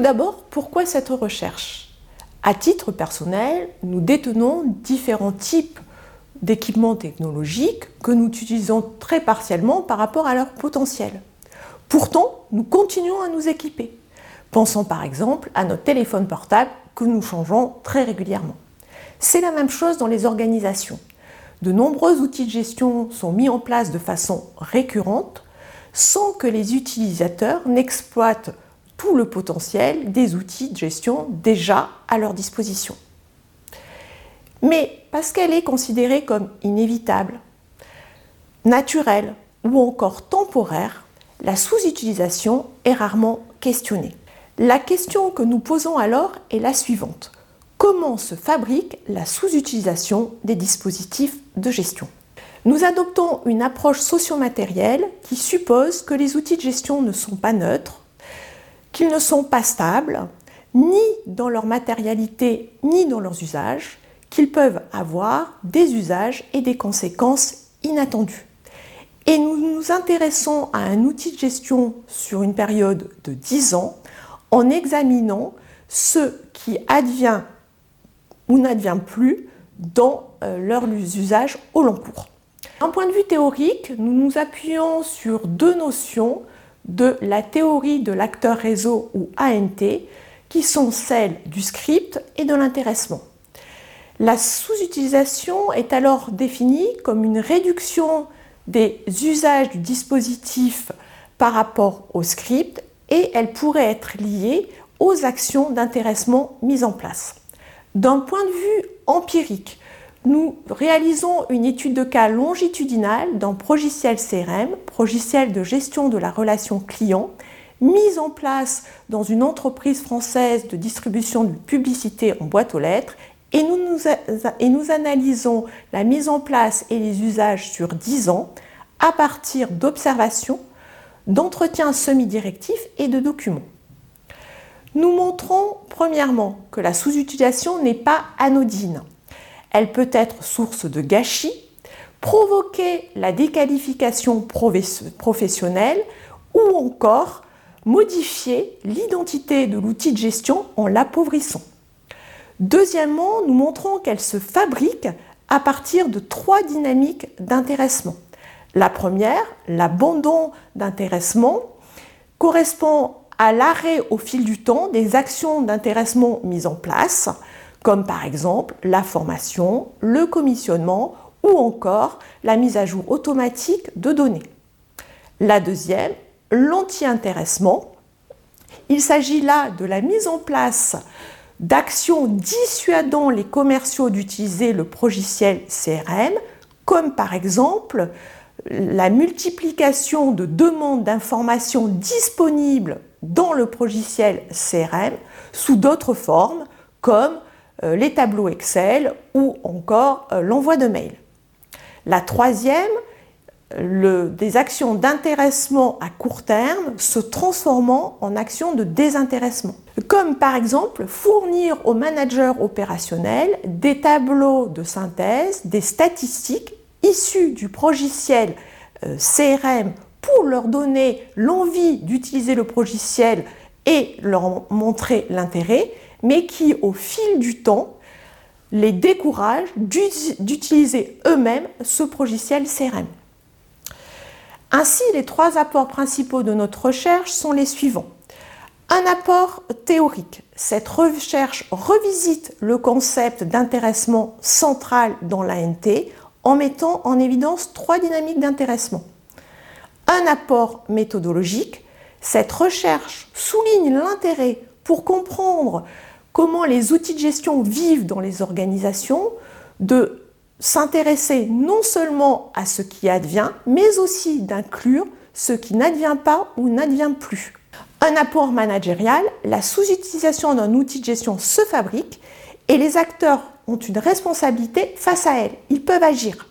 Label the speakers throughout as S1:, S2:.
S1: d'abord, pourquoi cette recherche? À titre personnel, nous détenons différents types d'équipements technologiques que nous utilisons très partiellement par rapport à leur potentiel. Pourtant, nous continuons à nous équiper. Pensons par exemple à notre téléphone portable que nous changeons très régulièrement. C'est la même chose dans les organisations. De nombreux outils de gestion sont mis en place de façon récurrente sans que les utilisateurs n'exploitent tout le potentiel des outils de gestion déjà à leur disposition. Mais parce qu'elle est considérée comme inévitable, naturelle ou encore temporaire, la sous-utilisation est rarement questionnée. La question que nous posons alors est la suivante. Comment se fabrique la sous-utilisation des dispositifs de gestion? Nous adoptons une approche socio-matérielle qui suppose que les outils de gestion ne sont pas neutres, qu'ils ne sont pas stables, ni dans leur matérialité, ni dans leurs usages, qu'ils peuvent avoir des usages et des conséquences inattendues. Et nous nous intéressons à un outil de gestion sur une période de 10 ans en examinant ce qui advient ou n'advient plus dans euh, leurs usages au long cours. D'un point de vue théorique, nous nous appuyons sur deux notions de la théorie de l'acteur réseau ou ANT, qui sont celles du script et de l'intéressement. La sous-utilisation est alors définie comme une réduction des usages du dispositif par rapport au script et elle pourrait être liée aux actions d'intéressement mises en place. D'un point de vue empirique, nous réalisons une étude de cas longitudinale dans Progiciel CRM, Progiciel de gestion de la relation client, mise en place dans une entreprise française de distribution de publicité en boîte aux lettres et nous, et nous analysons la mise en place et les usages sur 10 ans à partir d'observations d'entretien semi-directif et de documents. Nous montrons premièrement que la sous-utilisation n'est pas anodine. Elle peut être source de gâchis, provoquer la déqualification professionnelle ou encore modifier l'identité de l'outil de gestion en l'appauvrissant. Deuxièmement, nous montrons qu'elle se fabrique à partir de trois dynamiques d'intéressement. La première, l'abandon d'intéressement, correspond à l'arrêt au fil du temps des actions d'intéressement mises en place, comme par exemple la formation, le commissionnement ou encore la mise à jour automatique de données. La deuxième, l'anti-intéressement. Il s'agit là de la mise en place d'actions dissuadant les commerciaux d'utiliser le progiciel CRM, comme par exemple la multiplication de demandes d'informations disponibles dans le progiciel CRM sous d'autres formes comme les tableaux Excel ou encore euh, l'envoi de mails. La troisième, des actions d'intéressement à court terme se transformant en actions de désintéressement. Comme par exemple fournir aux managers opérationnels des tableaux de synthèse, des statistiques issus du progiciel euh, CRM pour leur donner l'envie d'utiliser le progiciel et leur montrer l'intérêt, mais qui au fil du temps les décourage d'utiliser eux-mêmes ce progiciel CRM. Ainsi, les trois apports principaux de notre recherche sont les suivants. Un apport théorique. Cette recherche revisite le concept d'intéressement central dans l'ANT en mettant en évidence trois dynamiques d'intéressement. Un apport méthodologique, cette recherche souligne l'intérêt pour comprendre comment les outils de gestion vivent dans les organisations, de s'intéresser non seulement à ce qui advient, mais aussi d'inclure ce qui n'advient pas ou n'advient plus. Un apport managérial, la sous-utilisation d'un outil de gestion se fabrique et les acteurs ont une responsabilité face à elle. Ils peuvent agir.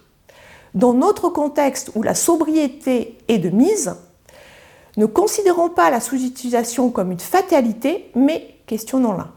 S1: Dans notre contexte où la sobriété est de mise, ne considérons pas la sous-utilisation comme une fatalité, mais questionnons-la.